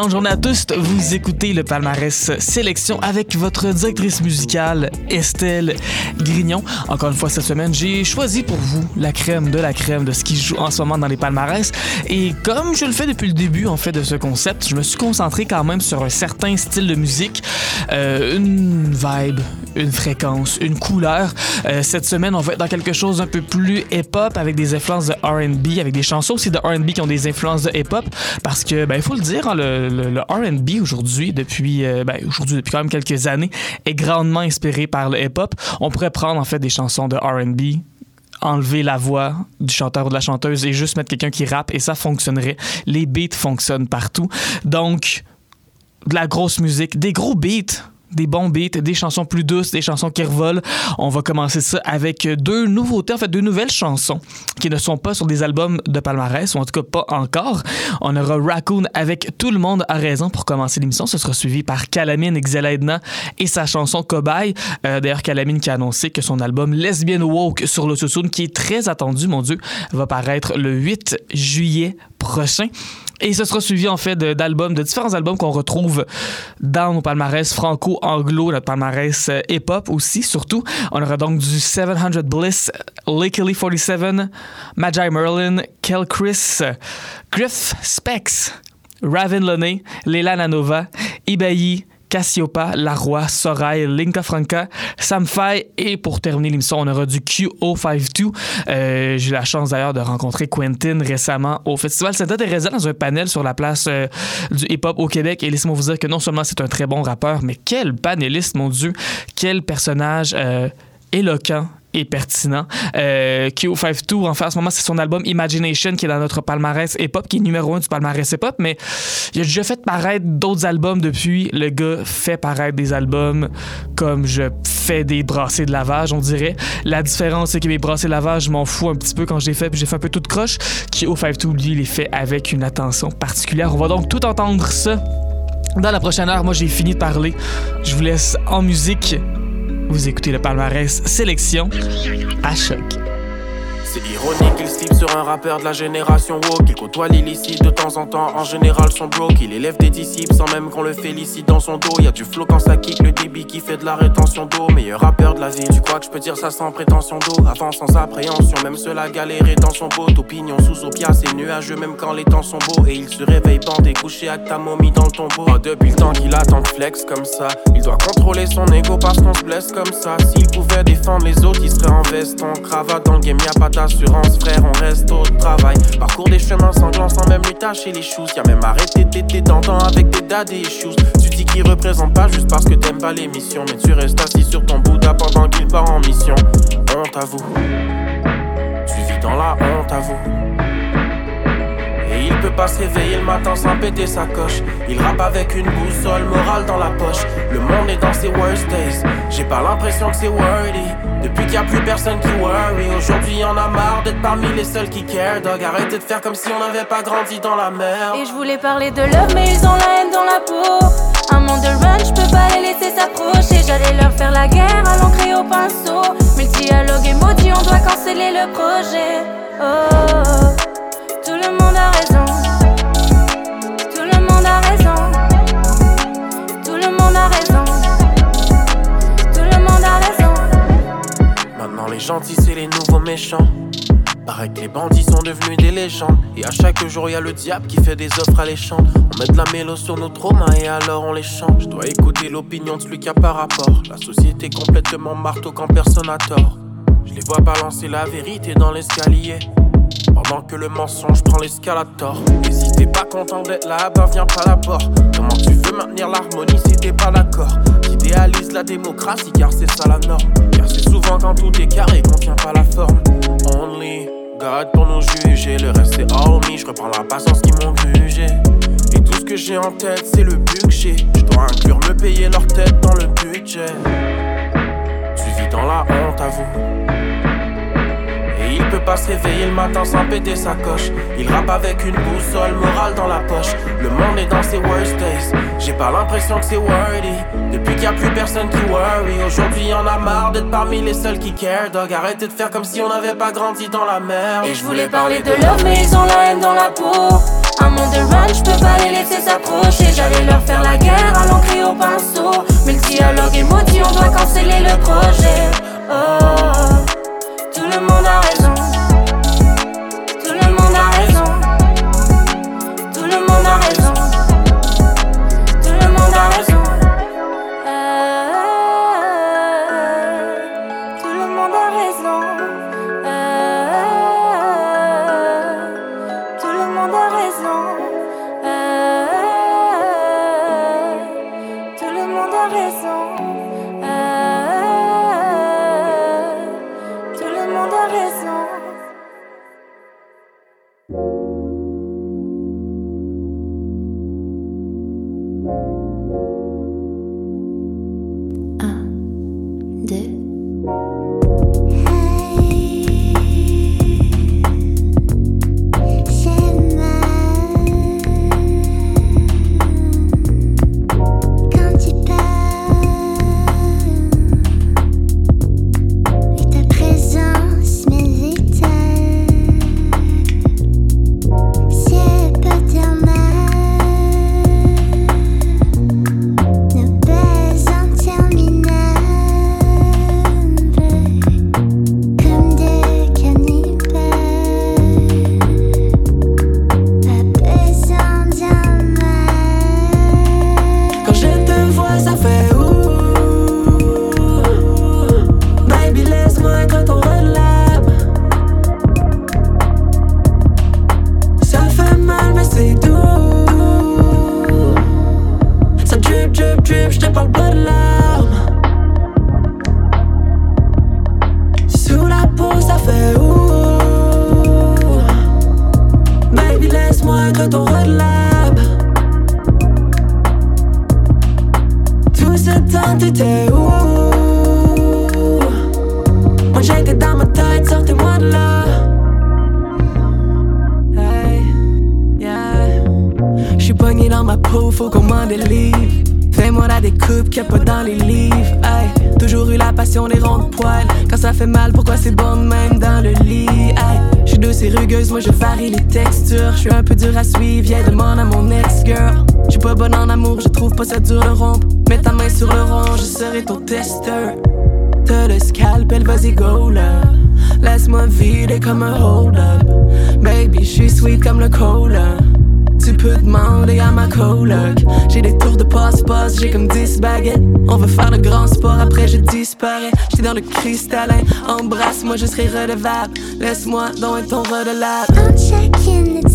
excellente journée à tous. Vous écoutez le palmarès sélection avec votre directrice musicale Estelle Grignon. Encore une fois cette semaine, j'ai choisi pour vous la crème de la crème de ce qui joue en ce moment dans les palmarès. Et comme je le fais depuis le début en fait de ce concept, je me suis concentré quand même sur un certain style de musique, euh, une vibe, une fréquence, une couleur. Euh, cette semaine, on va être dans quelque chose d'un peu plus hip-hop avec des influences de R&B, avec des chansons aussi de R&B qui ont des influences de hip-hop, parce que ben il faut le dire, hein, le, R&B aujourd'hui, depuis euh, ben, aujourd'hui depuis quand même quelques années, est grandement inspiré par le hip-hop. On pourrait prendre en fait des chansons de R&B enlever la voix du chanteur ou de la chanteuse et juste mettre quelqu'un qui rappe et ça fonctionnerait. Les beats fonctionnent partout. Donc, de la grosse musique, des gros beats des bons beats, des chansons plus douces, des chansons qui revolent. On va commencer ça avec deux nouveautés, en fait deux nouvelles chansons qui ne sont pas sur des albums de palmarès, ou en tout cas pas encore. On aura Raccoon avec Tout le monde a raison pour commencer l'émission. Ce sera suivi par Calamine Xeledna et sa chanson Cobaye. Euh, D'ailleurs, Calamine qui a annoncé que son album Lesbian Woke sur l'autotune, qui est très attendu, mon Dieu, va paraître le 8 juillet prochain. Et ce sera suivi en fait d'albums, de, différents albums qu'on retrouve dans nos palmarès franco-anglo, notre palmarès euh, hip-hop aussi, surtout. On aura donc du 700 Bliss, Lickily 47, Magi Merlin, Kel Chris, Griff Specs, Raven Loney, Leila Nanova, Ibayi, Cassiopa, Laroi, Sorail, Linka Franca, Samfai et pour terminer l'émission, on aura du QO52. Euh, J'ai eu la chance d'ailleurs de rencontrer Quentin récemment au Festival Santa Teresa dans un panel sur la place euh, du hip-hop au Québec. Et laissez-moi vous dire que non seulement c'est un très bon rappeur, mais quel panéliste, mon Dieu, quel personnage euh, éloquent et pertinent. Euh, Q52, en fait, en ce moment, c'est son album Imagination qui est dans notre palmarès hip-hop, qui est numéro un du palmarès hip-hop, mais il a déjà fait paraître d'autres albums depuis. Le gars fait paraître des albums comme je fais des brassées de lavage, on dirait. La différence, c'est que mes brassées de lavage, je m'en fous un petit peu quand je les fais, puis j'ai fait un peu toute croche. Q52, lui, il les fait avec une attention particulière. On va donc tout entendre ça. Dans la prochaine heure, moi j'ai fini de parler. Je vous laisse en musique vous écoutez le palmarès Sélection à choc. C'est ironique, il slip sur un rappeur de la génération woke. Il côtoie l'illicite de temps en temps, en général son broke. Il élève des disciples sans même qu'on le félicite dans son dos. Y a du flow quand ça kick, le débit qui fait de la rétention d'eau. Meilleur rappeur de la ville, tu crois que je peux dire ça sans prétention d'eau? Avant sans appréhension, même cela galérer dans son beau. Opinion sous opias c'est nuageux même quand les temps sont beaux. Et il se réveille bandé, couché avec ta momie dans le tombeau. Depuis le temps qu'il attend de flex comme ça, il doit contrôler son ego parce qu'on se blesse comme ça. S'il pouvait défendre les autres, il serait en veste, en cravate. Dans le game, y'a pas d'assurance, frère, on reste au travail. Parcours des chemins sanglants sans même lui tâcher les choses. Y'a même arrêté d'été d'antan avec des daddy issues. Tu dis qu'il représente pas juste parce que t'aimes pas l'émission. Mais tu restes assis sur ton Bouddha pendant qu'il part en mission. Honte à vous. Tu vis dans la honte à vous. Il peut pas se réveiller le matin sans péter sa coche. Il rappe avec une boussole morale dans la poche. Le monde est dans ses worst days. J'ai pas l'impression que c'est worthy. Depuis qu'il y a plus personne qui worry. Aujourd'hui, y'en a marre d'être parmi les seuls qui care. Dog, arrêtez de faire comme si on n'avait pas grandi dans la mer. Et je voulais parler de love, mais ils ont la haine dans la peau. Un monde de run, je peux pas les laisser s'approcher. J'allais leur faire la guerre à l'encre au pinceau. Mais le dialogue est maudit, on doit canceller le projet. Oh, monde a raison. Tout le monde a raison. Tout le monde a raison. Tout le monde a raison. Maintenant, les gentils, c'est les nouveaux méchants. Paraît que les bandits sont devenus des légendes. Et à chaque jour, y a le diable qui fait des offres alléchantes. On met de la mélo sur nos traumas et alors on les chante. Je dois écouter l'opinion de celui qui a par rapport. La société complètement marteau quand personne n'a tort. Je les vois balancer la vérité dans l'escalier. Pendant que le mensonge prend l'escalator. Et t'es pas content d'être là, ben viens pas porte. Comment tu veux maintenir l'harmonie si t'es pas d'accord? Idéalise la démocratie car c'est ça la norme. Car c'est souvent quand tout est carré qu'on tient pas la forme. Only God pour nous juger, le reste c'est me. Je reprends la patience qui m'ont grugé. Et tout ce que j'ai en tête, c'est le budget. Je dois inclure me payer leur tête dans le budget. Tu vis dans la honte à vous. Peut pas se réveiller le matin sans péter sa coche. Il rappe avec une boussole morale dans la poche. Le monde est dans ses worst days. J'ai pas l'impression que c'est worthy. Depuis qu'il y a plus personne qui worry. Aujourd'hui, y'en a marre d'être parmi les seuls qui care. Dog, arrêtez de faire comme si on n'avait pas grandi dans la merde. Et je voulais parler de love, mais ils ont la haine dans la peau. Un monde de run, je peux pas les laisser s'approcher. J'allais leur faire la guerre à l'encre au pinceau. Mais le dialogue est maudit, on doit canceller le projet. Oh, le monde a raison. Tu peux demander à ma coloc. J'ai des tours de passe-passe, j'ai comme 10 baguettes. On veut faire le grand sport, après je disparais. J'étais dans le cristallin, embrasse-moi, je serai redevable. Laisse-moi dans un ton redelable. I'm checking the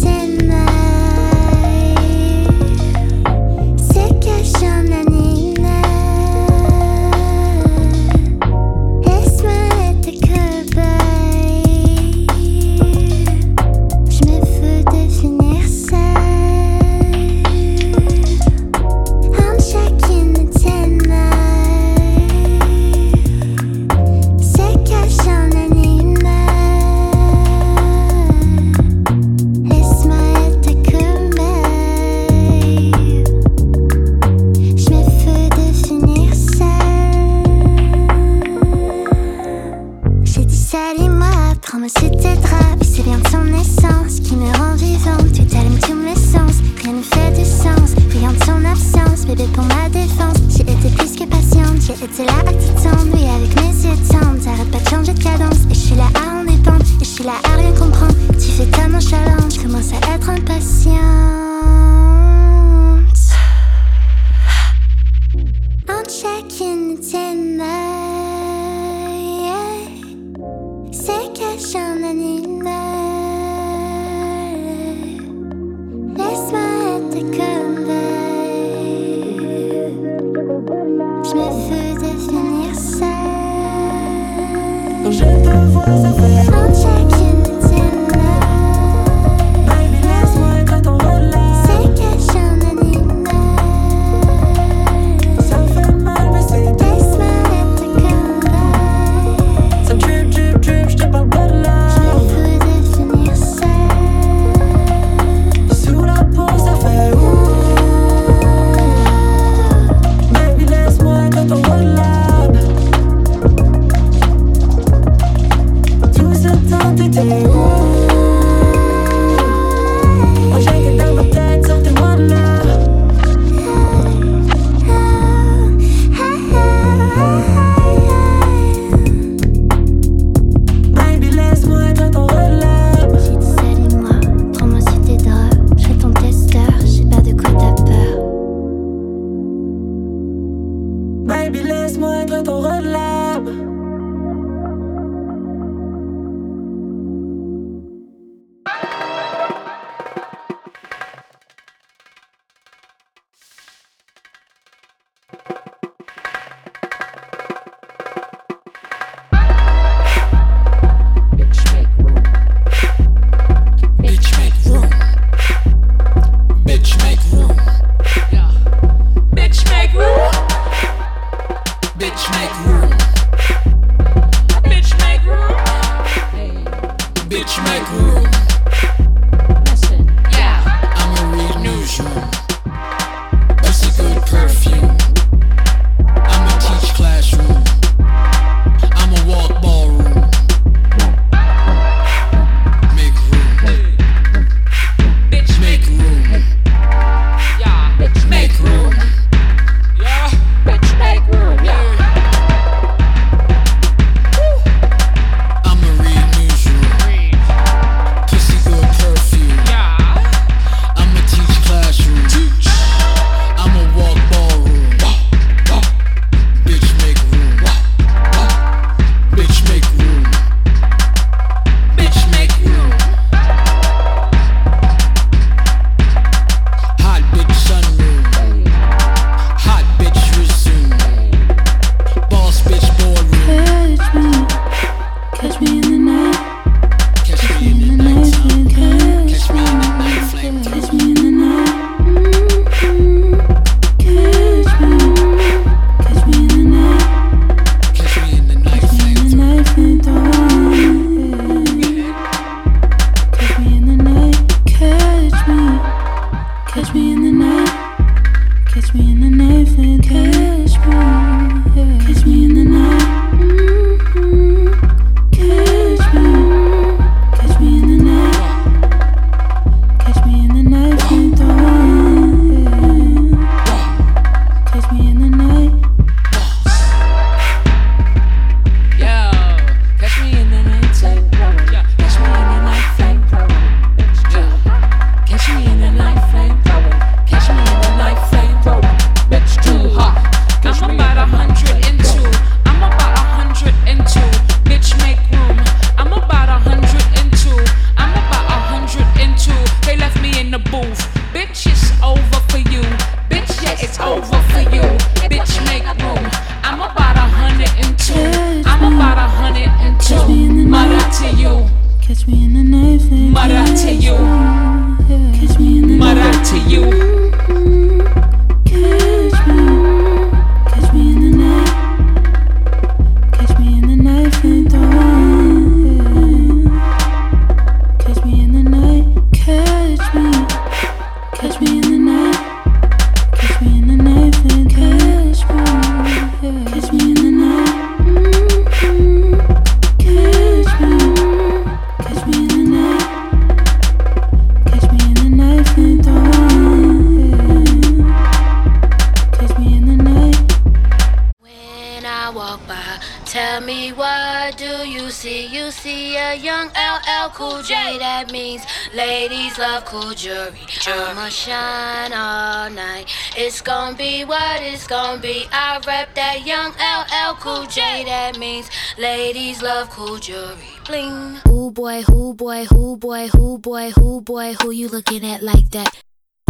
Ladies love cool jewelry. I'ma shine all night. It's gonna be what it's gonna be. I rep that young LL Cool J. That means ladies love cool jewelry. Bling. Who boy, who boy, who boy, who boy, who boy, who you looking at like that?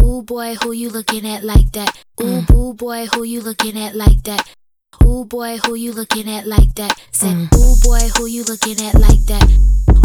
Ooh boy, who you looking at like that? Ooh, mm. ooh boy, who you looking at like that? Ooh boy, who you looking at like that? Said, mm. ooh boy, who you looking at like that?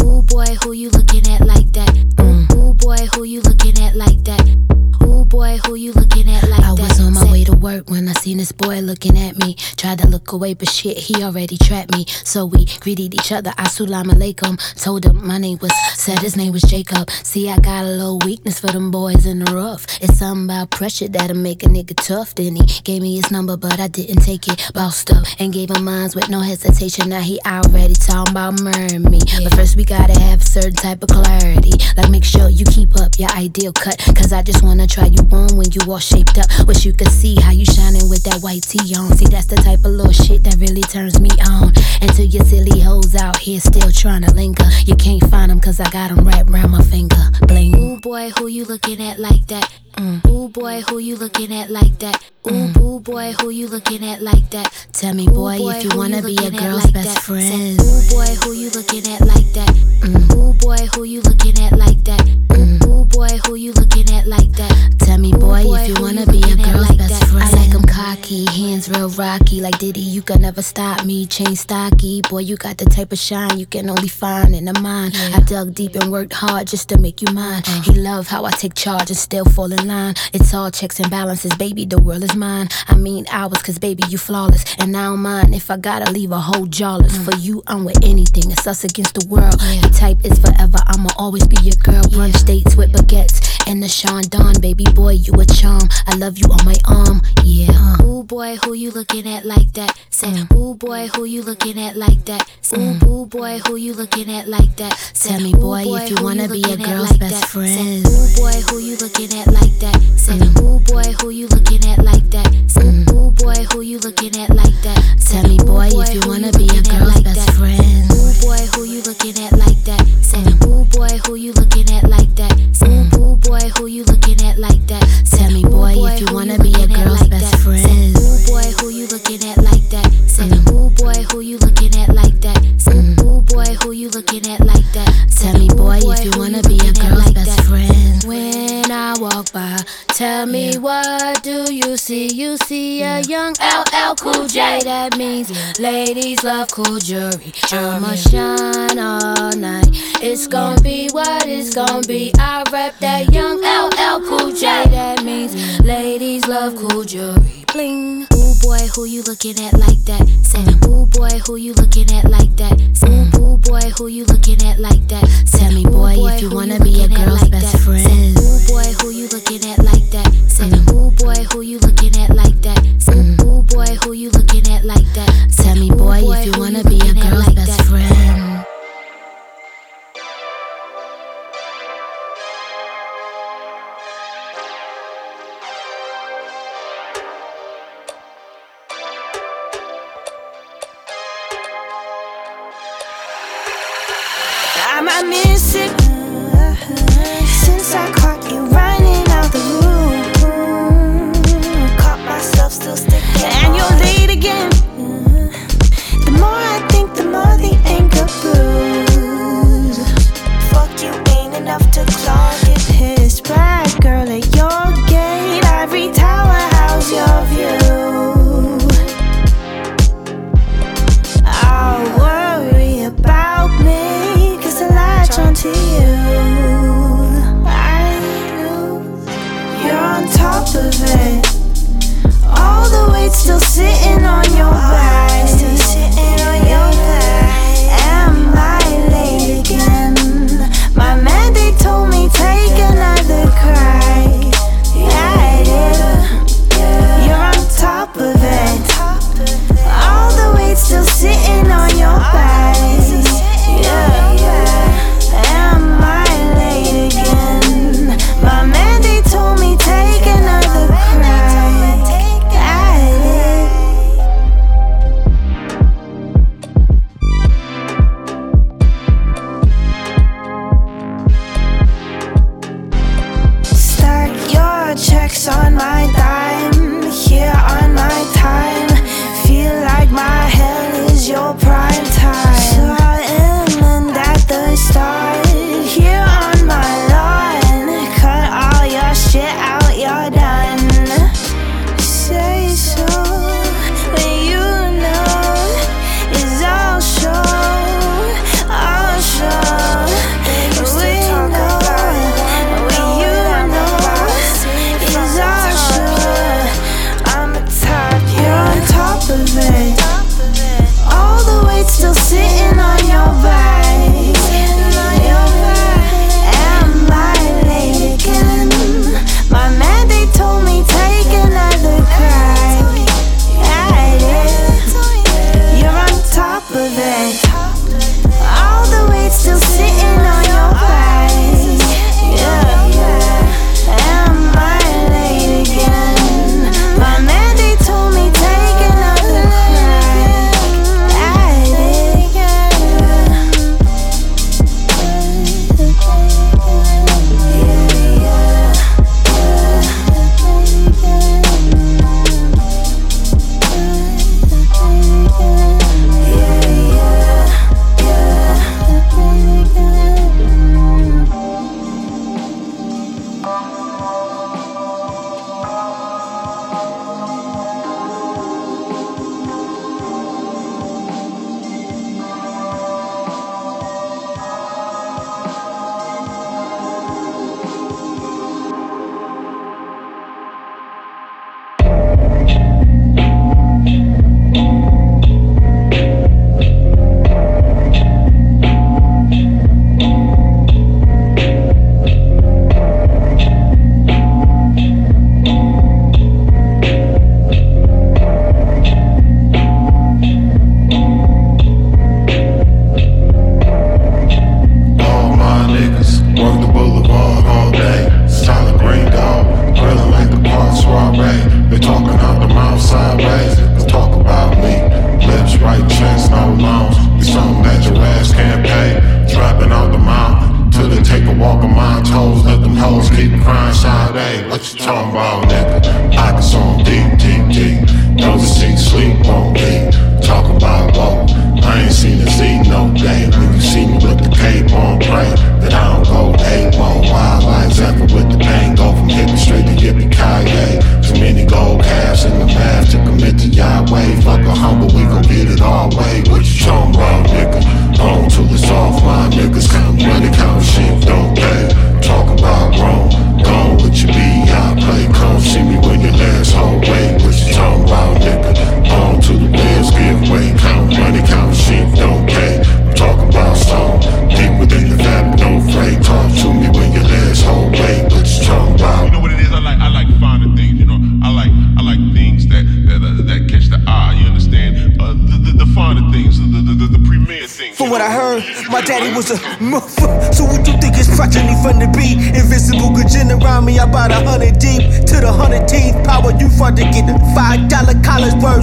Ooh boy, who you looking at like that? Mm. Ooh boy, who you looking at like that? Ooh boy, who you looking at like I that? I was on my way to work when I seen this boy looking at me. Tried to look away, but shit, he already trapped me. So we greeted each other. Assalamu alaikum. Told him my name was, said his name was Jacob. See, I got a little weakness for them boys in the rough. It's something about pressure that'll make a nigga tough. Then he gave me his number, but I didn't take it. Bossed up and gave him mine with no hesitation. Now he already talking about murdering me. But first we gotta have a certain type of clarity. Like make sure you keep up your ideal cut. Cause I just wanna try try you on when you all shaped up. Wish you could see how you shining with that white tee on. See, that's the type of little shit that really turns me on. Until your silly hoes out here still trying to linger. You can't find them cause I got them wrapped around my finger. Bling. Ooh boy, who you looking at like that? Mm. Ooh boy, who you looking at like that? Ooh, mm. ooh boy, who you looking at like that? Tell me, boy, boy if you wanna be a girl's like best that? friend. ooh boy, who you looking at like that? Mm. Ooh boy, who you looking at like that? Mm. Ooh boy, who you looking at like that? Tell me, boy, if you wanna be a girl's best friend. I like cocky, hands real rocky, like Diddy. You can never stop me, chain stocky. Boy, you got the type of shine you can only find in a mind. I dug deep and worked hard just to make you mine. Uh. He love how I take charge and still fall in line. It's all checks and balances, baby. The world is mine. I mean ours, cause baby, you flawless. And I don't mind if I gotta leave a whole jawless. Mm. For you, I'm with anything. It's us against the world. The type is forever. I'ma always be your girl. Brunch dates with baguettes and the Sean Don, baby boy, you a charm. I love you on my arm, yeah. Uh. Ooh boy, who you looking at like that? Say, mm. ooh boy, who you looking at like that? Mm. Ooh, boy, who you looking at like that? Say, Tell me, boy, boy if you wanna you be a girl's like best that? friend. Say, ooh boy, who you looking at like that? Say, mm. ooh boy, who you looking at like that? Say, mm. ooh boy, who you looking at like that? Tell me, boy, if you wanna be a girl's like best that? friend. Boy, who you looking at like that? Say, ooh boy, who you looking at like that? Say, ooh boy, who you looking at like that? Tell me, boy, if you wanna be a girl's best friend. Ooh boy, who you looking at like that? Say, ooh boy, who you looking at like that? Say, ooh boy, who you looking at like that? Tell me, boy, if you wanna be a girl's best friend. When I walk by, tell me what do you see? You see a young LL Cool J. That means ladies love cool jewelry. I'ma shine all night. It's gonna be what it's gonna be. I rep that young LL Cool J. That means ladies love cool jewelry. Bling. Boy, who you looking at like that? Say, ooh boy, who you looking at like that? Say, mm. ooh boy, who you looking at like that? Tell me, boy, if you wanna be a girl's best friend. Ooh boy, who you looking at like that? Say, ooh boy, who you looking at like that? Say, ooh boy, who you looking at like that? Tell me, boy, if you wanna be a girl's best friend. I miss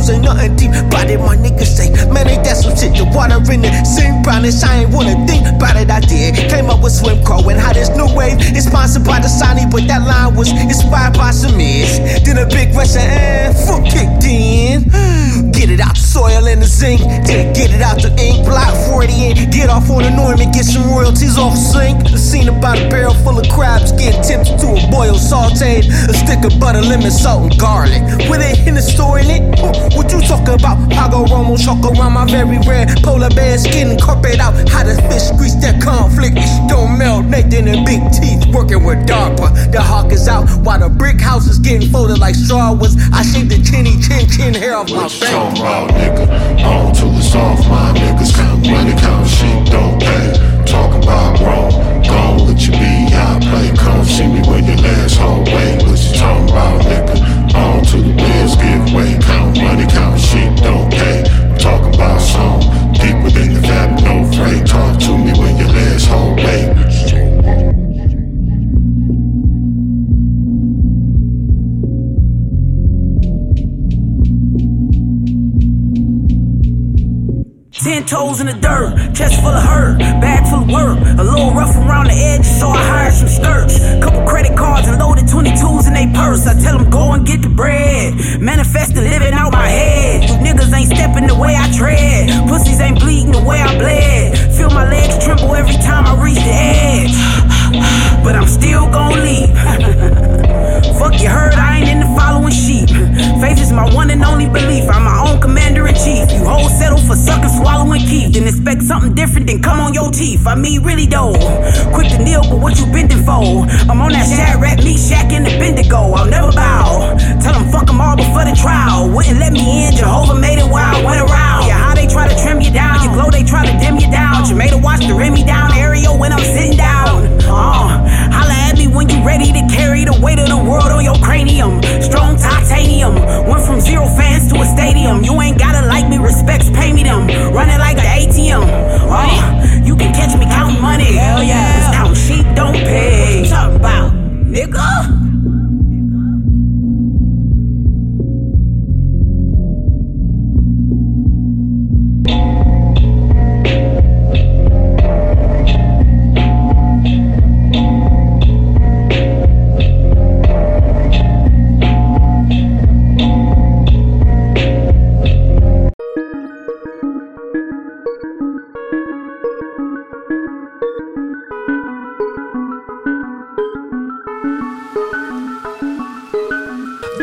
college ain't nothing deep. Body my niggas say, man, ain't that some shit? The water in the same brownish, I ain't wanna think about it. I did. Came up with Swim Crow and how this new wave is sponsored by the Sony, but that line was inspired by some miss. Then a big Russian and foot kicked in. Get it out the soil and the zinc, then get it out the ink. Block 40 and get off on the Norman, get some royalties off sync. The scene about a barrel full of crabs, get tipped to a boil, sauteed. A stick of butter, lemon, salt, and garlic. With it in the store in it, huh, what you talking about? Pago Romo, chalk around my very rare polar bear skin, incorporate out how the fish grease that conflict. It don't melt, Nathan and big teeth working with DARPA. The hawk is out while the brick house is getting folded like straw was. I shaved the chinny chin chin hair off my What you face. talking about, nigga? On till it's off, my niggas count money, count shit, don't pay. Talk about wrong, gone with your B.I. play. Come see me when your last whole way. What you talking about, nigga? Work. A little rough around the edges, so I hired some skirts. Couple credit cards and loaded 22s in they purse. I tell them go and get the bread. Manifesting living out my head. Niggas ain't stepping the way I tread. Pussies ain't bleeding the way I bled. Feel my legs tremble every time I reach the edge. But I'm still gon' leave. Fuck you heard, I ain't in following sheep. Faith is my one and only belief. I'm my own commander in chief. You hoes settle for sucking, swallowing keep. Then expect something different, then come on your teeth. I mean, really though. Quick to kneel, but what you bending for? I'm on that shad rat meat shack in the Bendigo. I'll never bow. Tell them fuck them all before the trial. Wouldn't let me in, Jehovah made it while I went around. Yeah, how they try to trim you down. You glow, they try to dim you down. Jamaica watch the rim me down. Area when I'm sitting down. When you ready to carry the weight of the world on your cranium. Strong titanium. Went from zero fans to a stadium. You ain't gotta like me, respects pay me them. Running like an ATM. Uh, you can catch me counting money. Hell yeah. Cause sheep don't pay. What you talking about, nigga?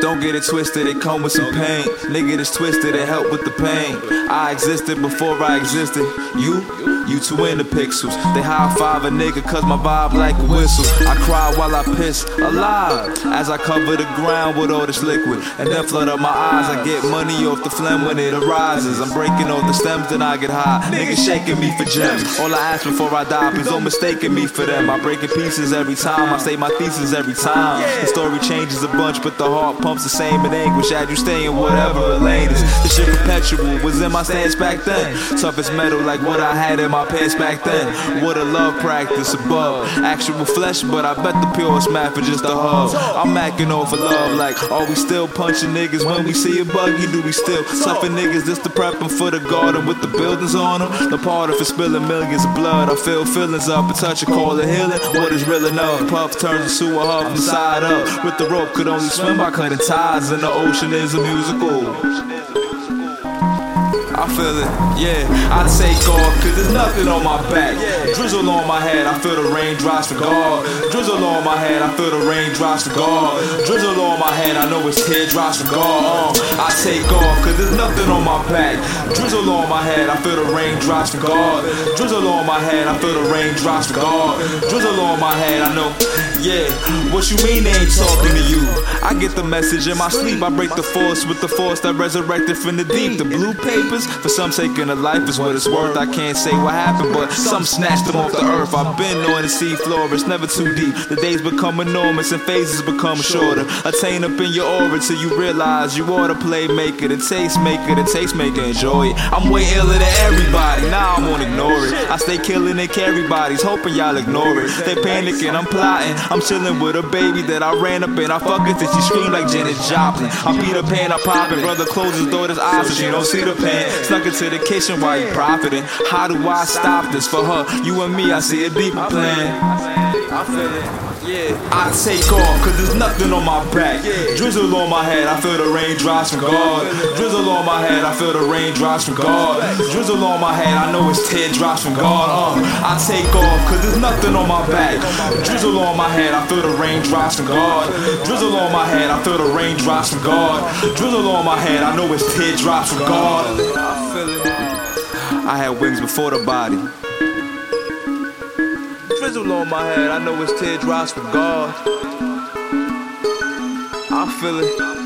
Don't get it twisted, it come with some pain. Nigga, it's twisted, it help with the pain. I existed before I existed. You, you two in the pixels. They high five a nigga cause my vibe like a whistle. I cry while I piss alive as I cover the ground with all this liquid. And then flood up my eyes. I get money off the phlegm when it arises. I'm breaking off the stems, then I get high. Niggas shaking me for gems. All I ask before I die, please don't mistake me for them. I break in pieces every time. I say my thesis every time. The story changes a bunch, but the heart pumps the same in anguish as you stay in whatever lane is. This shit perpetual was in my stance back then. Tough as metal, like what I had in my pants back then. What a love practice above. Actual flesh, but I bet the purest math for just a hug. I'm macking for love, like are we still punching niggas when we see a buggy? Do we still suffer niggas just to prep 'em for the garden with the buildings on them? The part of it spilling millions of blood. I feel feelings up and touch a call of healing. What is real enough? Puff turns into a hub from side up. With the rope, could only swim by cutting ties, and the ocean is a musical. I feel it, yeah. I take off, cause there's nothing on my back. Drizzle on my head, I feel the raindrops for God. Drizzle on my head, I feel the raindrops for God. Drizzle on my head, I know it's teardrops for God. Uh, I take off, cause there's nothing on my back. Drizzle on my head, I feel the raindrops for God. Drizzle on my head, I feel the raindrops for God. Drizzle on my head, I know, yeah. What you mean they ain't talking to you? I get the message in my sleep, I break the force with the force that resurrected from the deep. The blue papers, for some taking a life is what it's worth. I can't say what happened, but some snatched them off the earth. I've been on the sea floor, it's never too deep. The days become enormous and phases become shorter. Attain up in your aura till you realize you are the playmaker, the taste maker, the taste maker. Enjoy it. I'm way iller than everybody, now I'm gonna ignore it. I stay killing and carry bodies, hoping y'all ignore it. They panicking, I'm plotting. I'm chilling with a baby that I ran up in. I fuck it till she scream like Janis Joplin. I beat her pan, I pop it. Brother closes his eyes so she don't see the pain. Snuck into the kitchen while he profiting. How do I stop this for her? You and me, I see a deeper plan. I feel it. Yeah, I take off, cause there's nothing on my back. Drizzle on my head, I feel the raindrops from God. Drizzle on my head, I feel the raindrops from God. Drizzle on my head, I know it's teardrops from God. Uh, I take off, cause there's nothing on my back. Drizzle on my head, I feel the raindrops from God. Drizzle on my head, I feel the raindrops from God. Drizzle on my head, I know it's teardrops from God. I feel it. I had wings before the body drizzle on my head. I know it's teardrops from God. I feel it.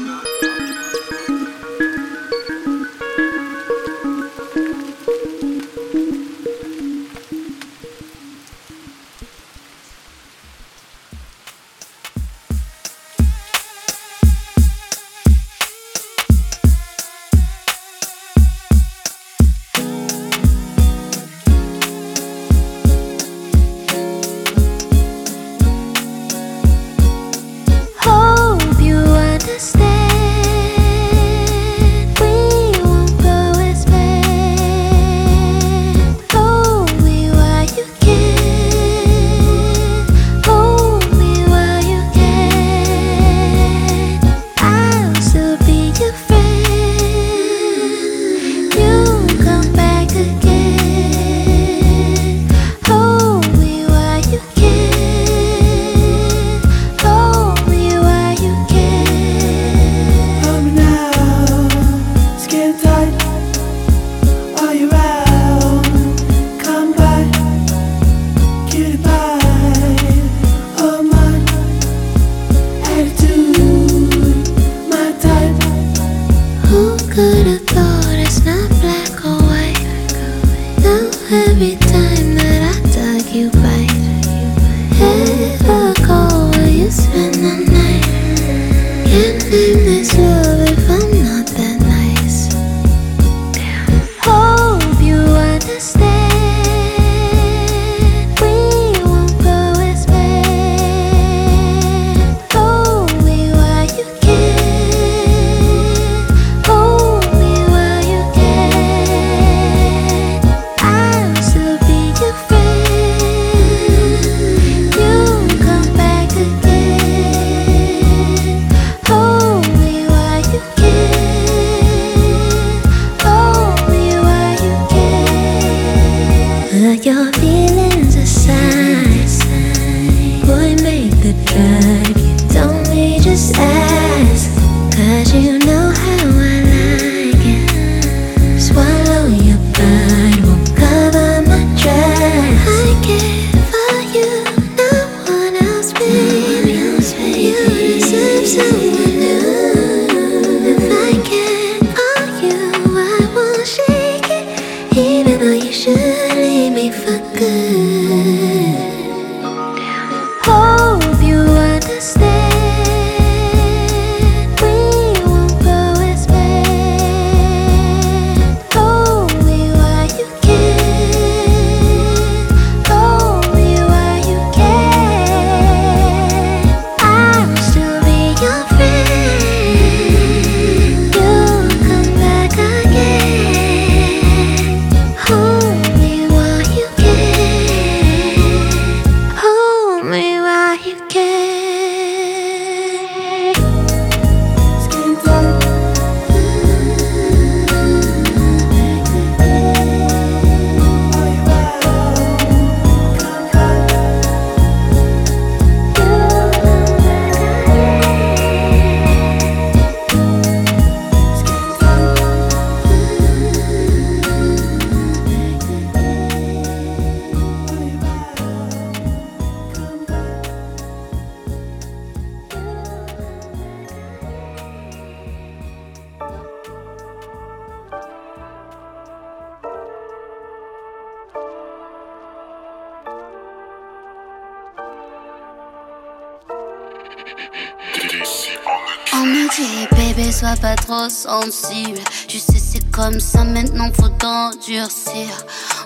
Tu sais, c'est comme ça, maintenant faut t'endurcir.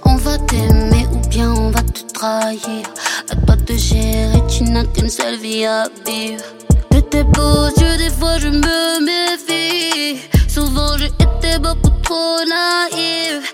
On va t'aimer ou bien on va te trahir. À toi de gérer, tu n'as qu'une seule vie à vivre. De tes beaux yeux, des fois je me méfie. Souvent j'ai été beaucoup trop naïve.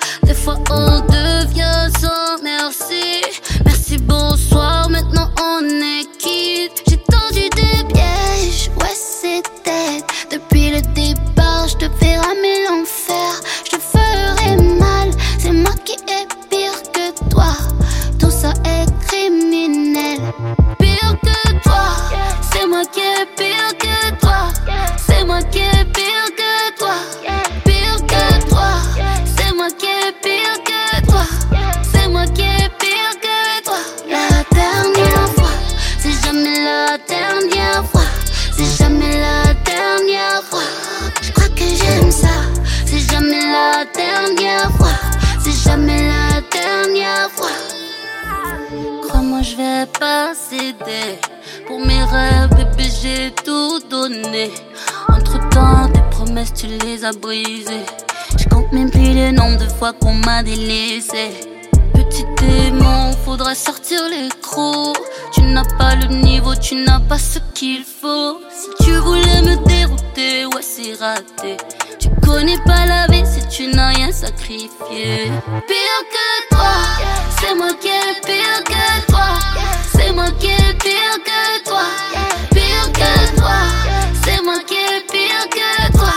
Pour mes rêves, bébé, j'ai tout donné. Entre temps, tes promesses, tu les as brisées. Je compte même plus le nombre de fois qu'on m'a délaissé. Petit démon, faudra sortir l'écrou. Tu n'as pas le niveau, tu n'as pas ce qu'il faut. Si tu voulais me dérouter, ouais, c'est raté. Tu connais pas la vie si tu n'as rien sacrifié. Pire que toi, c'est moi qui ai pire que toi. C'est moi qui ai pire que toi. Pire que toi, c'est moi qui ai pire que toi.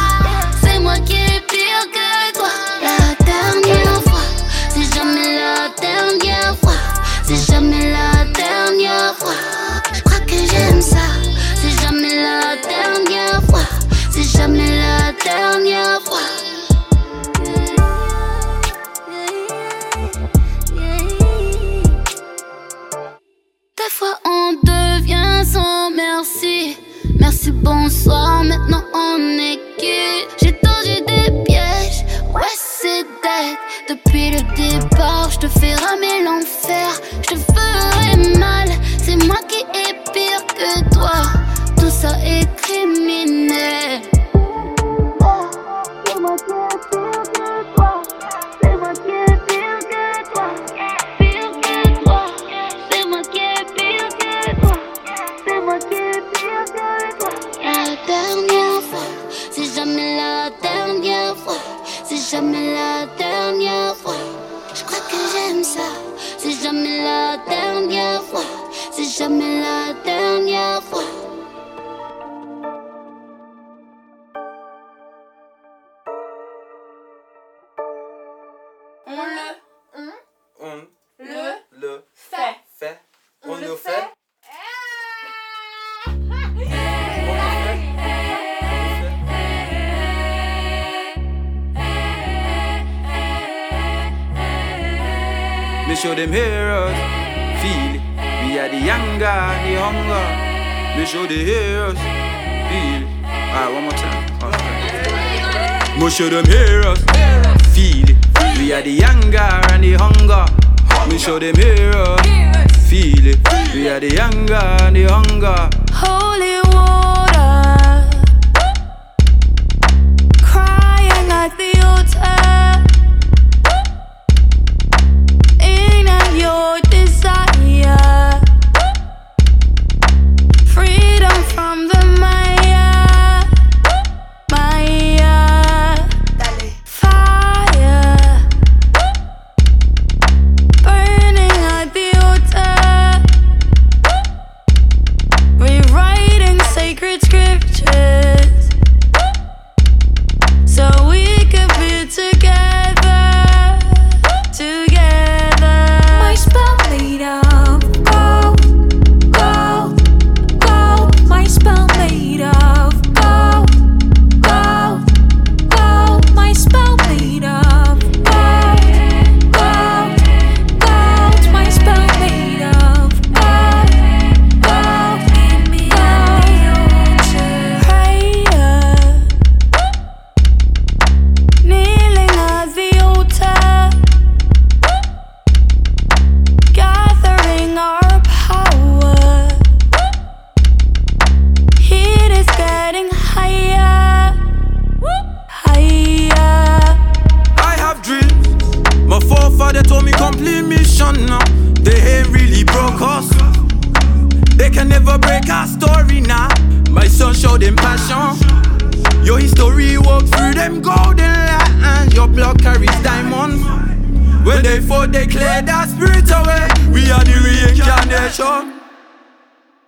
C'est moi qui ai pire que toi. La dernière fois, c'est jamais la dernière fois. C'est jamais la dernière fois. Je crois que j'aime ça. C'est jamais la dernière fois. C'est jamais la dernière fois. Des fois on devient sans merci. Merci, bonsoir, maintenant on est quitte. J'ai tendu des pièges, ouais c'est dead. Depuis le départ, je te fais ramer l'enfer. Je te ferai mal, c'est moi qui ai pire que toi. Tout ça est criminel. C'est jamais la dernière fois. C'est jamais la dernière fois. Show them heroes, uh, feel it. We are the younger, the hunger. Me show the heroes, uh, feel it. Alright, one more time. Me show them heroes, uh, feel it. We are the younger and the hunger. Me show them heroes, feel it. We are the younger and the hunger. Holy done now. They ain't really broke us. They can never break our story now. My son showed them passion. Your history walk through them golden lines. Your blood carries diamonds. When they fought, they cleared our spirit away. We are the reincarnation.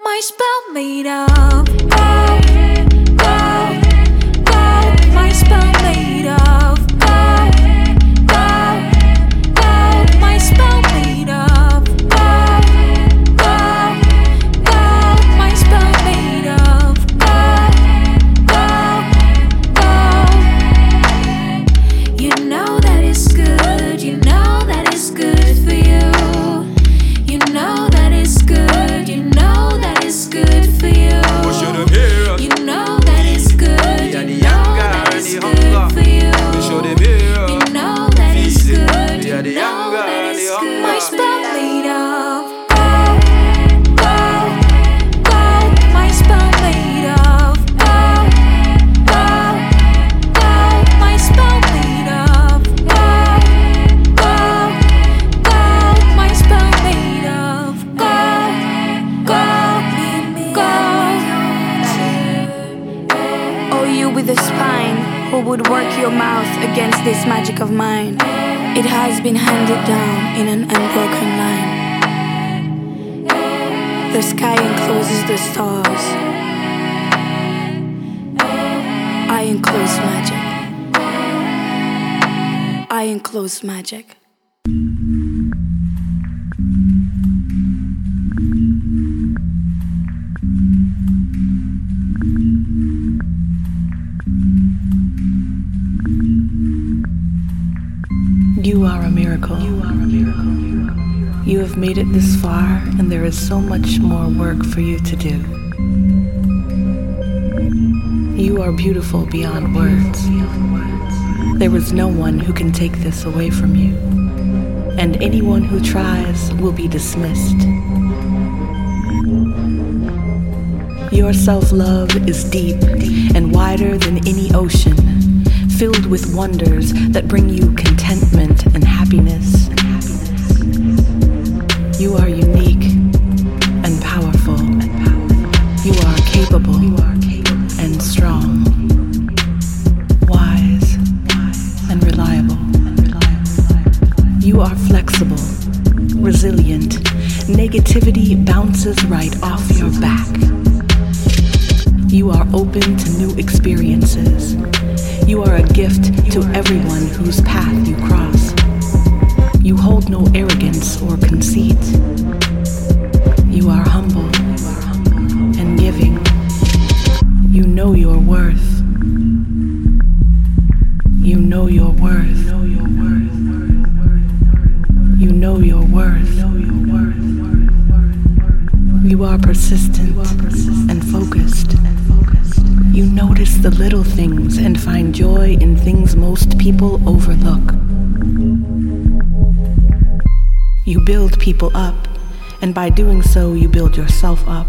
My spell made up. Magic of mine? It has been handed down in an unbroken line. The sky encloses the stars. I enclose magic. I enclose magic. You are a miracle. You are a miracle. You have made it this far, and there is so much more work for you to do. You are beautiful beyond words. There is no one who can take this away from you, and anyone who tries will be dismissed. Your self love is deep and wider than any ocean, filled with wonders that bring you contentment and happiness. You are unique and powerful. You are capable and strong, wise and reliable. You are flexible, resilient. Negativity bounces right off your back. You are open to new experiences. You are a gift to everyone whose path you cross. You hold no arrogance or conceit. You are humble and giving. You know your worth. You know your worth. You know your worth. You are persistent and focused. You notice the little build people up, and by doing so, you build yourself up.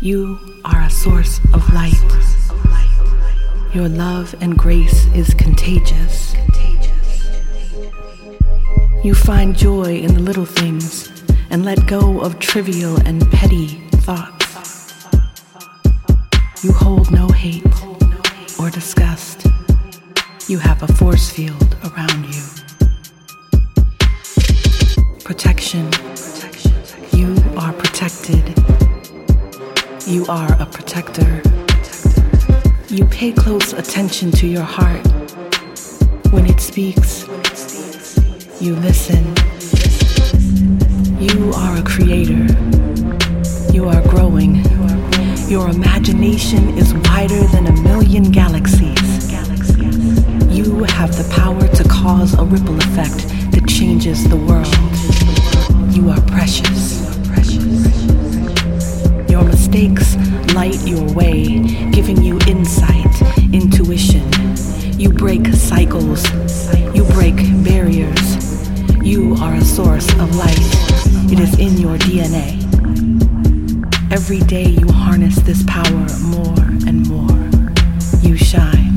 You are a source of light. Your love and grace is contagious. You find joy in the little things and let go of trivial and petty thoughts. You hold no hate or disgust. You have a force field around you. Protection. You are protected. You are a protector. You pay close attention to your heart. When it speaks, you listen. You are a creator. You are growing. Your imagination is wider than a million galaxies. You have the power to cause a ripple effect that changes the world. You are precious. Your mistakes light your way, giving you insight, intuition. You break cycles. You break barriers. You are a source of light. It is in your DNA. Every day you harness this power more and more. You shine. You shine.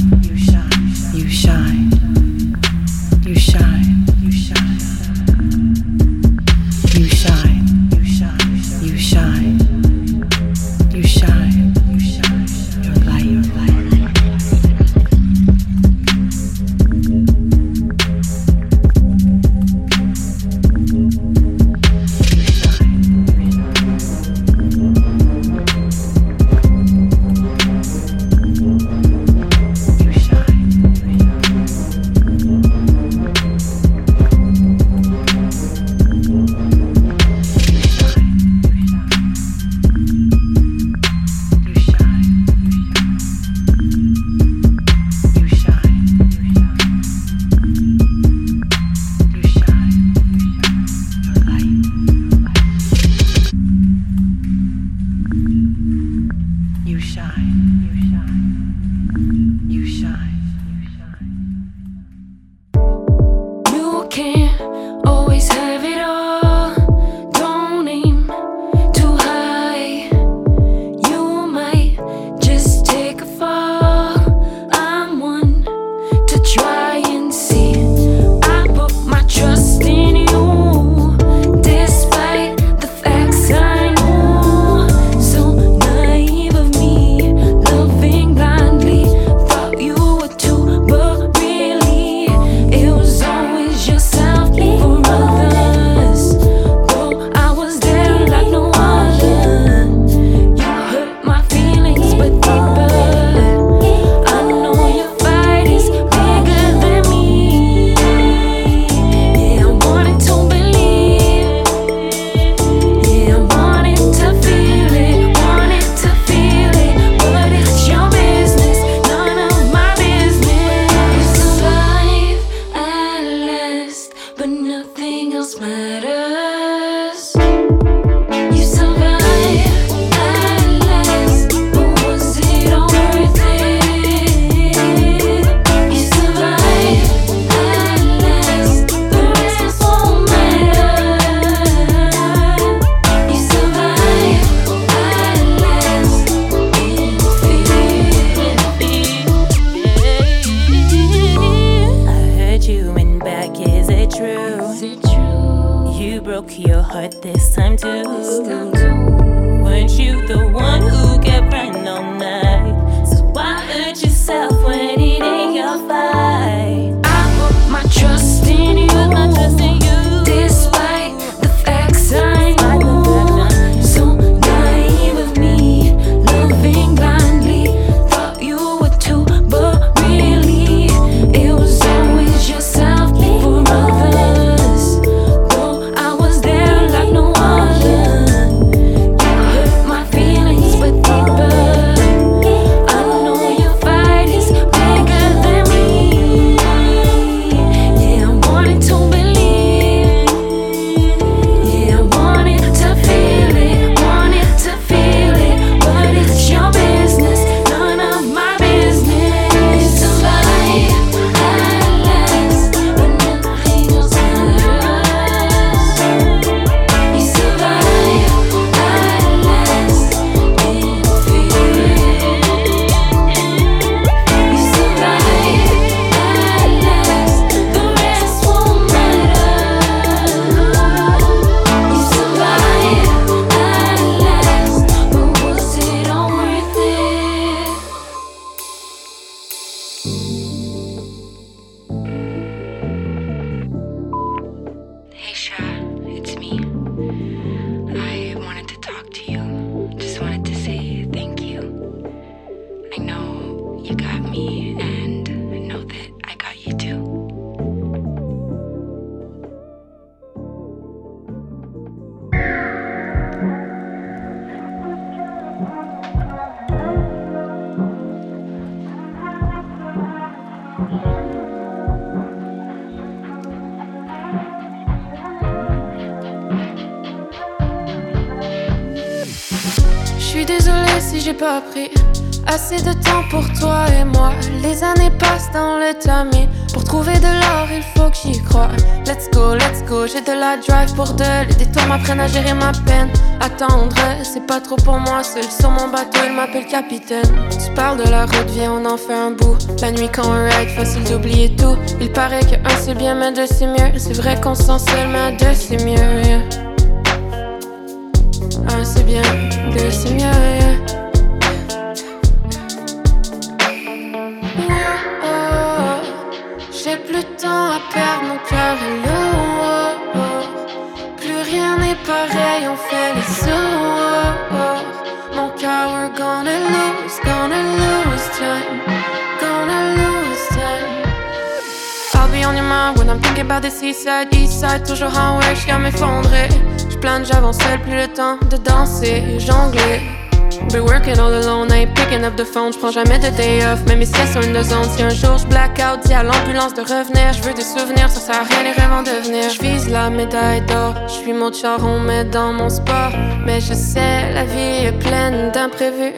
Gérer ma peine. Attendre, c'est pas trop pour moi. Seul sur mon bateau, il m'appelle capitaine. Tu parles de la route, viens, on en fait un bout. La nuit quand on ride, facile d'oublier tout. Il paraît que un c'est bien, mais deux c'est mieux. C'est vrai qu'on se sent seul, mais deux c'est mieux. Un c'est bien, deux c'est mieux. When I'm thinking about the seaside, east side, toujours en way, j'suis à m'effondrer. J'plane, seul, plus le temps de danser, jongler. Be working all alone, I ain't picking up the phone, j'prends jamais de day off, même siestes sont une zone. Si un jour j'black out, dis à l'ambulance de revenir, j'veux des souvenirs, ça sert à rien les rêves en devenir. J'vise la médaille d'or, j'suis mon charron, mais dans mon sport. Mais je sais, la vie est pleine d'imprévus,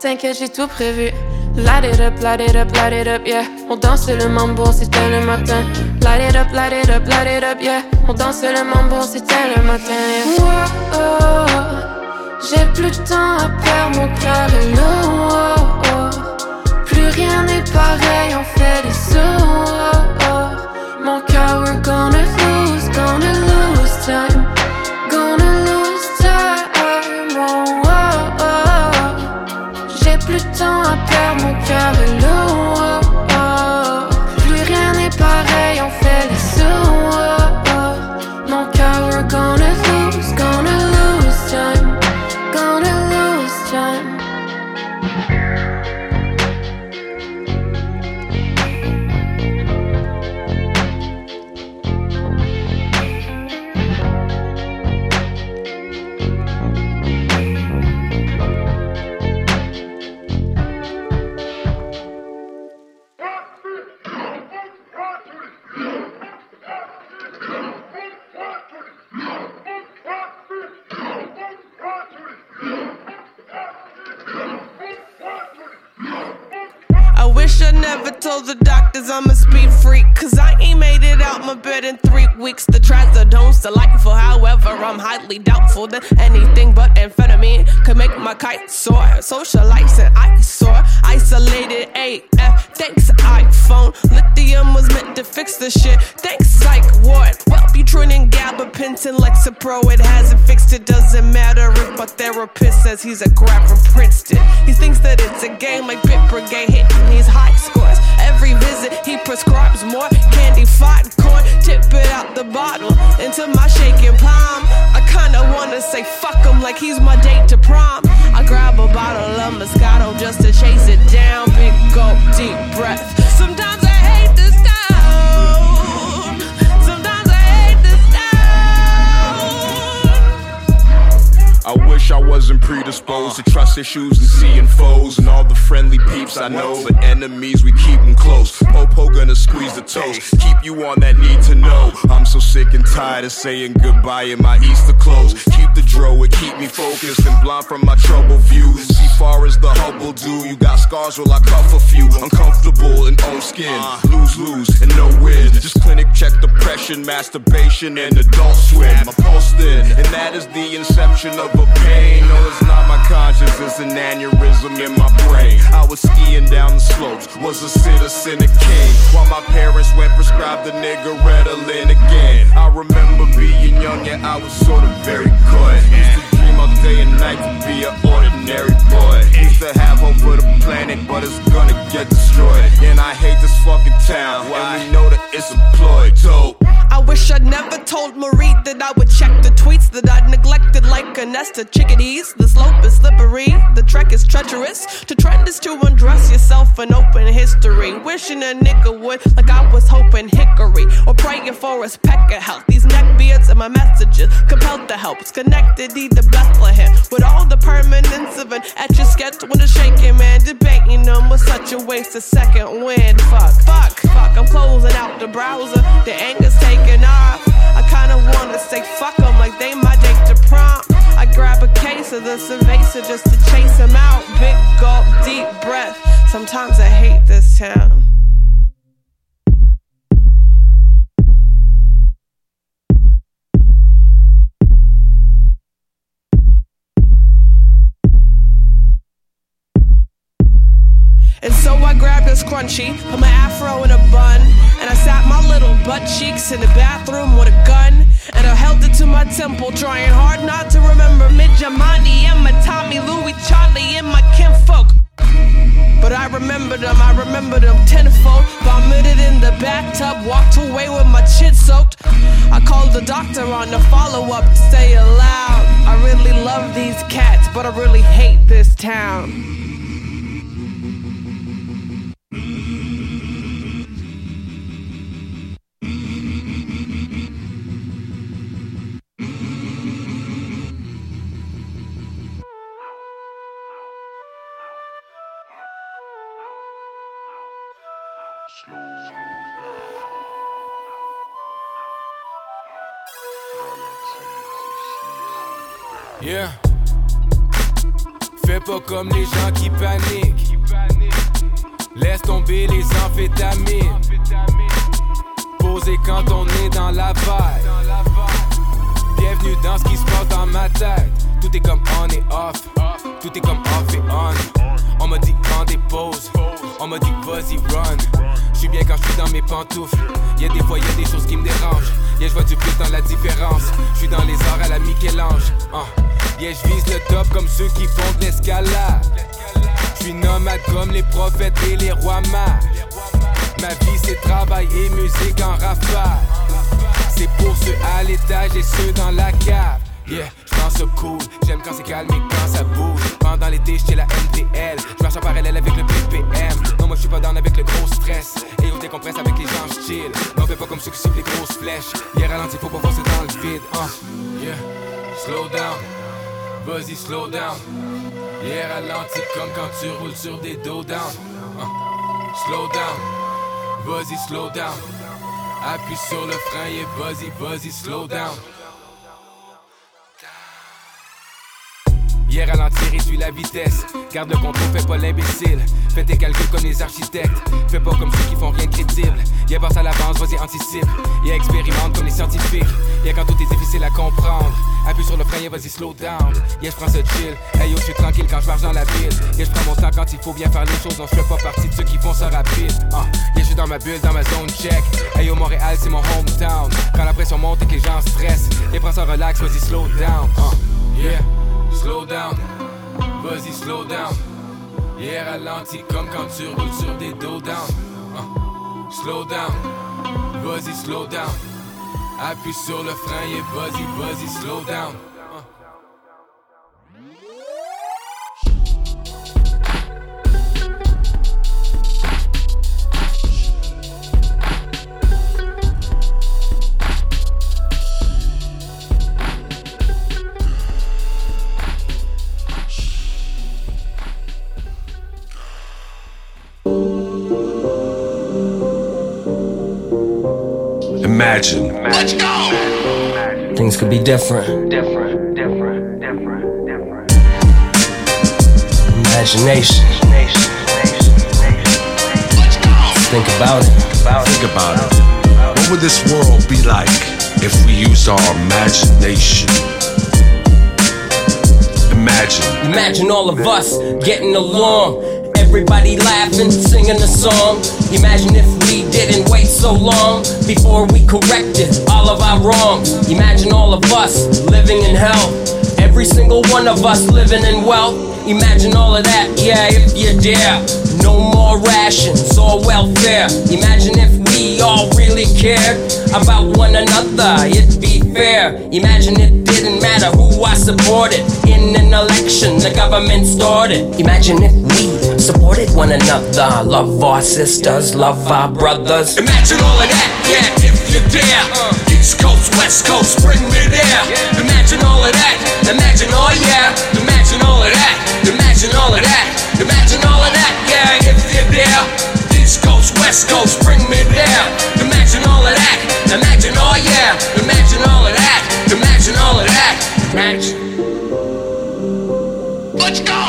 t'inquiète, j'ai tout prévu. Light it up, light it up, light it up, yeah. On danse le mambo, c'était le matin. Light it up, light it up, light it up, yeah. On danse le mambo, c'était le matin. Yeah. oh, j'ai plus de temps à perdre, mon cœur est lourd. Plus rien n'est pareil, on fait des sauts. Mon cœur, we're gonna lose, gonna lose time. De temps à perdre, mon cœur est lourd. My bed in three weeks. The trazodone's delightful, however, I'm highly doubtful that anything but amphetamine could make my kite soar. Socialites and eyesore, isolated AF. Thanks, iPhone. Lithium was meant to fix the shit. Thanks, Psych Ward. Wellbutrin, gabapentin, Lexapro, it hasn't fixed it. Doesn't matter if my therapist says he's a grad from Princeton. He thinks that it's a game like Bit Brigade hitting these high scores. Every visit, he prescribes more candy, corn. Tip it out the bottle into my shaking palm. I kinda wanna say fuck him like he's my date to prom. I grab a bottle of Moscato just to chase it down. Big gulp, deep breath. Sometimes I wish I wasn't predisposed to trust issues and seeing foes and all the friendly peeps I know, but enemies we keep them close. Popo gonna squeeze the toast, keep you on that need to know. I'm so sick and tired of saying goodbye in my Easter clothes. Keep the dro, it keep me focused and blind from my trouble views. Far as the Hubble do, you got scars, well I cuff a few. Uncomfortable in own skin, lose lose and no win. Just clinic check depression, masturbation, and adult swim. I pulse thin, and that is the inception of a pain. No, it's not my conscience, it's an aneurysm in my brain. I was skiing down the slopes, was a citizen, a king. While my parents went prescribed the nigga Ritalin again. I remember being young, and I was sort of very good. All day and night to be an ordinary boy. Used to have hope for the planet, but it's gonna get destroyed. And I hate this fucking town, and we know that it's employed. So, I wish I'd never told Marie that I would check the tweets that I'd neglected like a nest of chickadees. The slope is slippery, the trek is treacherous. To trend is to undress yourself in open history. Wishing a nigga would, like I was hoping hickory. Or praying for a speck of health. These neck beards and my messages compelled to help. It's connected, to Bethlehem. With all the permanence of an etch sketch when a shaking man debating them was such a waste of second wind. Fuck, fuck, fuck. I'm closing out the browser. The anger's taking off. I kinda wanna say fuck them like they my date to prom. I grab a case of the cerveza just to chase them out. Big gulp, deep breath. Sometimes I hate this town. And so I grabbed this scrunchie, put my afro in a bun, and I sat my little butt cheeks in the bathroom with a gun. And I held it to my temple, trying hard not to remember Midjamani and my Tommy Louis Charlie and my kinfolk. But I remembered them, I remembered them tenfold. Vomited in the bathtub, walked away with my shit soaked. I called the doctor on the follow up to say aloud. I really love these cats, but I really hate this town. Yeah. Fais pas comme les gens qui paniquent. Laisse tomber les amphétamines. Posé quand on est dans la vibe. Bienvenue dans ce qui se passe dans ma tête. Tout est comme on et off. Tout est comme off et on. On m'a dit prends des pauses. On m'a dit vas-y run. Je suis bien quand je suis dans mes pantoufles. Y'a des fois, y'a des choses qui me dérangent. Yeah, je vois du plus dans la différence. Je suis dans les arts à la Michel-Ange. Uh. Yeah, je vise le top comme ceux qui font de l'escalade. Je suis nomade comme les prophètes et les rois mages. Ma vie c'est travail et musique en rafale. C'est pour ceux à l'étage et ceux dans la cave. Yeah, ça cool, j'aime quand c'est calme et quand ça bouge. Pendant l'été, j'tiens la MTL, j'marche en parallèle avec le BPM. Non, moi j'suis pas down avec le gros stress. Et on décompresse avec les gens, j'chill. Mais on fait pas comme ceux qui suivent les grosses flèches. Yeah, ralenti, faut pas forcer dans le vide. Uh. Yeah, slow down, vas-y, slow down. Yeah, ralenti comme quand tu roules sur des dos down. Uh. Slow down, vas-y, slow down. Appuie sur le frein et vas-y, vas-y, slow down. Hier ralentir, réduis la vitesse. Garde le contrôle, fais pas l'imbécile. Fais tes calculs comme les architectes. Fais pas comme ceux qui font rien de crédible. Y'a passe à l'avance, vas-y, anticipe. Y'a expérimente comme les scientifiques. Y'a quand tout est difficile à comprendre. Appuie sur le frein et vas-y, slow down. Yeah, j'prends ce chill. Hey yo, j'suis tranquille quand j'marche dans la ville. Yeah, j'prends mon temps quand il faut bien faire les choses. Non, j'fais pas partie de ceux qui font ça rapide. Uh. Yeah, j'suis dans ma bulle, dans ma zone check. Hey yo, Montréal, c'est mon hometown. Quand la pression monte et que les gens stressent. Yeah, prends ça relax, vas-y, slow down. Uh. Yeah. Slow down, vas-y slow down. Yeah, ralenti comme quand tu roules sur des dos down. Uh. Slow down, vas-y slow down. Appuie sur le frein et vas-y slow down. Things could be different. Different, different, different, different. Imagination. Think about it. Think about it. What would this world be like if we used our imagination? Imagine. Imagine all of us getting along. Everybody laughing, singing a song. Imagine if we didn't wait so long before we corrected all of our wrongs. Imagine all of us living in hell. Every single one of us living in wealth. Imagine all of that, yeah, if you dare. No more rations or welfare. Imagine if we all really cared about one another, it'd be fair. Imagine it didn't matter who I supported in an election, the government started. Imagine if we supported one another, love our sisters, love our brothers. Imagine all of that, yeah, if you dare. East Coast, West Coast, bring me there. Imagine all of that, imagine, oh yeah. Imagine all of that, imagine all of that, imagine all of that, yeah, if you dare. East Coast, West Coast, bring me there. Imagine all of that, imagine, oh yeah. Imagine all of that, imagine all of that. Imagine. Let's go!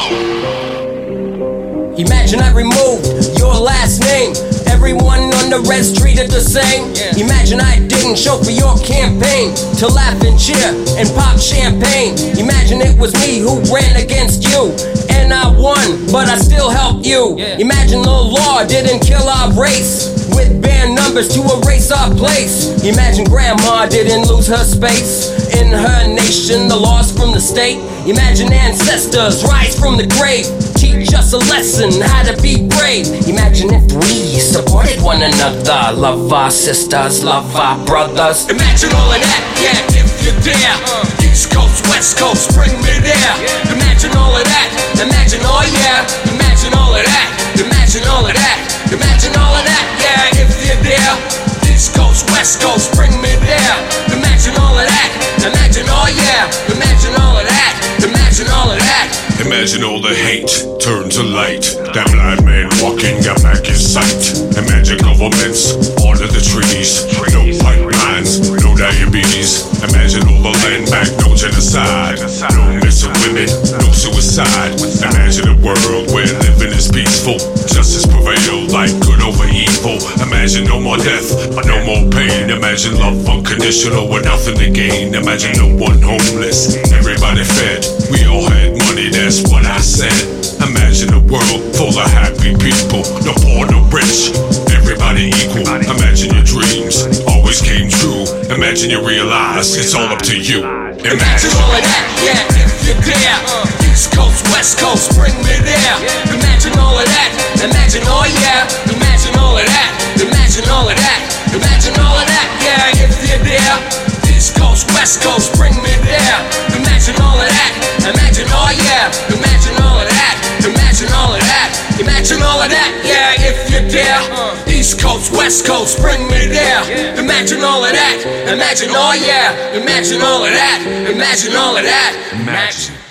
Imagine I removed your last name. Everyone on the res treated the same. Imagine I didn't show for your campaign to laugh and cheer and pop champagne. Imagine it was me who ran against you. And I won, but I still helped you. Imagine the law didn't kill our race with band numbers to erase our place. Imagine grandma didn't lose her space in her nation, the laws from the state. Imagine ancestors rise from the grave, teach us a lesson how to be brave. Imagine if we supported one another, love our sisters, love our brothers. Imagine all of that, yeah, if you dare. East Coast, West Coast, bring me there. Imagine all of that, imagine, oh yeah. Imagine all of that, imagine all of that, imagine all of that, yeah, if you dare. East Coast, West Coast, bring me there. Imagine all of that, imagine, oh yeah. Imagine all of that, imagine all of that. Imagine all the hate turn to light. That blind man walking got back his sight. Imagine governments under the trees. No pipelines, no diabetes. Imagine all the land back, no genocide. No missing women, no suicide. Imagine a world where living is peaceful, justice over evil. Imagine no more death, but no more pain. Imagine love unconditional with nothing to gain. Imagine no one homeless, everybody fed. We all had money, that's what I said. Imagine a world full of happy people, no poor, no rich, everybody equal. Imagine your dreams always came true. Imagine you realize it's all up to you. Imagine all of that, yeah, if you dare. East Coast, West Coast, bring me there. Imagine all of that, imagine, oh yeah. Imagine all of that, imagine all of that. Imagine all of that, yeah, if you're there. East Coast, West Coast, bring me there. Imagine all of that, imagine, oh yeah. Imagine all of that, imagine all of that. Imagine all of that, yeah, if you're there. East Coast, West Coast, bring me there. Imagine all of that, imagine, oh yeah. Imagine all of that, imagine all of that. Imagine.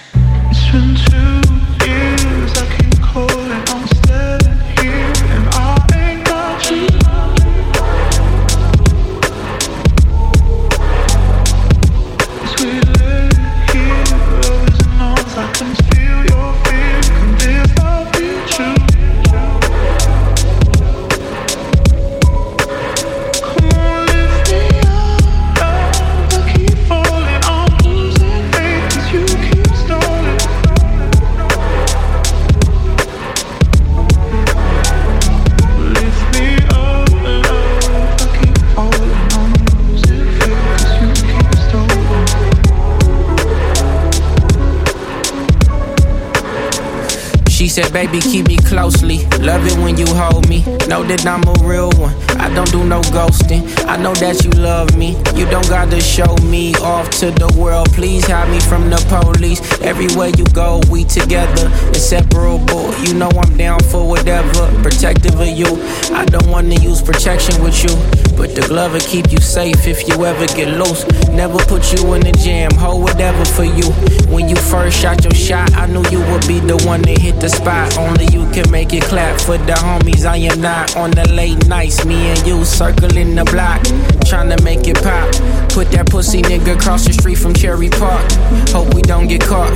Said, baby, keep me closely. Love it when you hold me. Know that I'm a real one. I don't do no ghosting. I know that you love me. You don't gotta show me off to the world. Please hide me from the police. Everywhere you go, we together, inseparable. You know I'm down for whatever. Protective of you. I don't wanna use protection with you. But the glove will keep you safe if you ever get loose. Never put you in the jam, hold whatever for you. When you first shot your shot, I knew you would be the one to hit the spot. Only you can make it clap for the homies. I am not on the late nights. Me and you circling the block, trying to make it pop. Put that pussy nigga across the street from Cherry Park. Hope we don't get caught.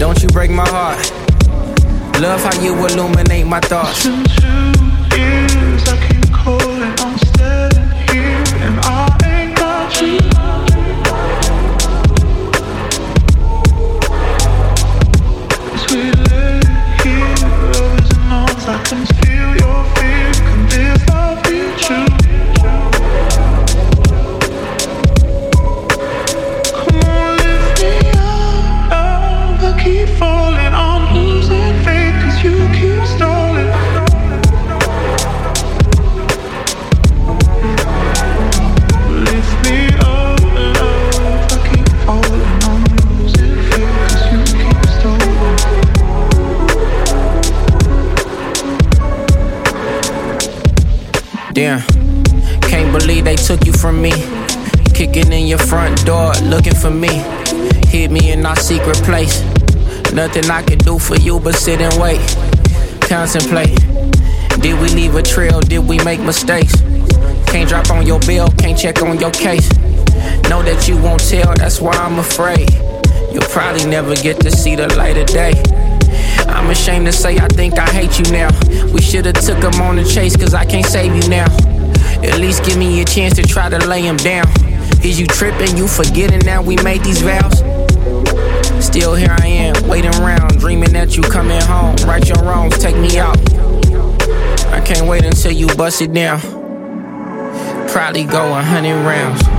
Don't you break my heart. Love how you illuminate my thoughts. Secret place. Nothing I could do for you but sit and wait. Contemplate. Did we leave a trail? Did we make mistakes? Can't drop on your bill, can't check on your case. Know that you won't tell, that's why I'm afraid. You'll probably never get to see the light of day. I'm ashamed to say I think I hate you now. We should've took him on the chase, cause I can't save you now. At least give me a chance to try to lay him down. Is you tripping, you forgetting that we made these vows? Still here I am, waiting around, dreaming that you coming home. Right your wrongs, take me out. I can't wait until you bust it down. Probably go a hundred rounds.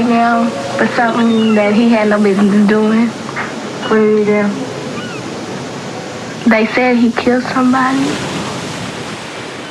Right now for something that he had no business doing. What did he do? They said he killed somebody.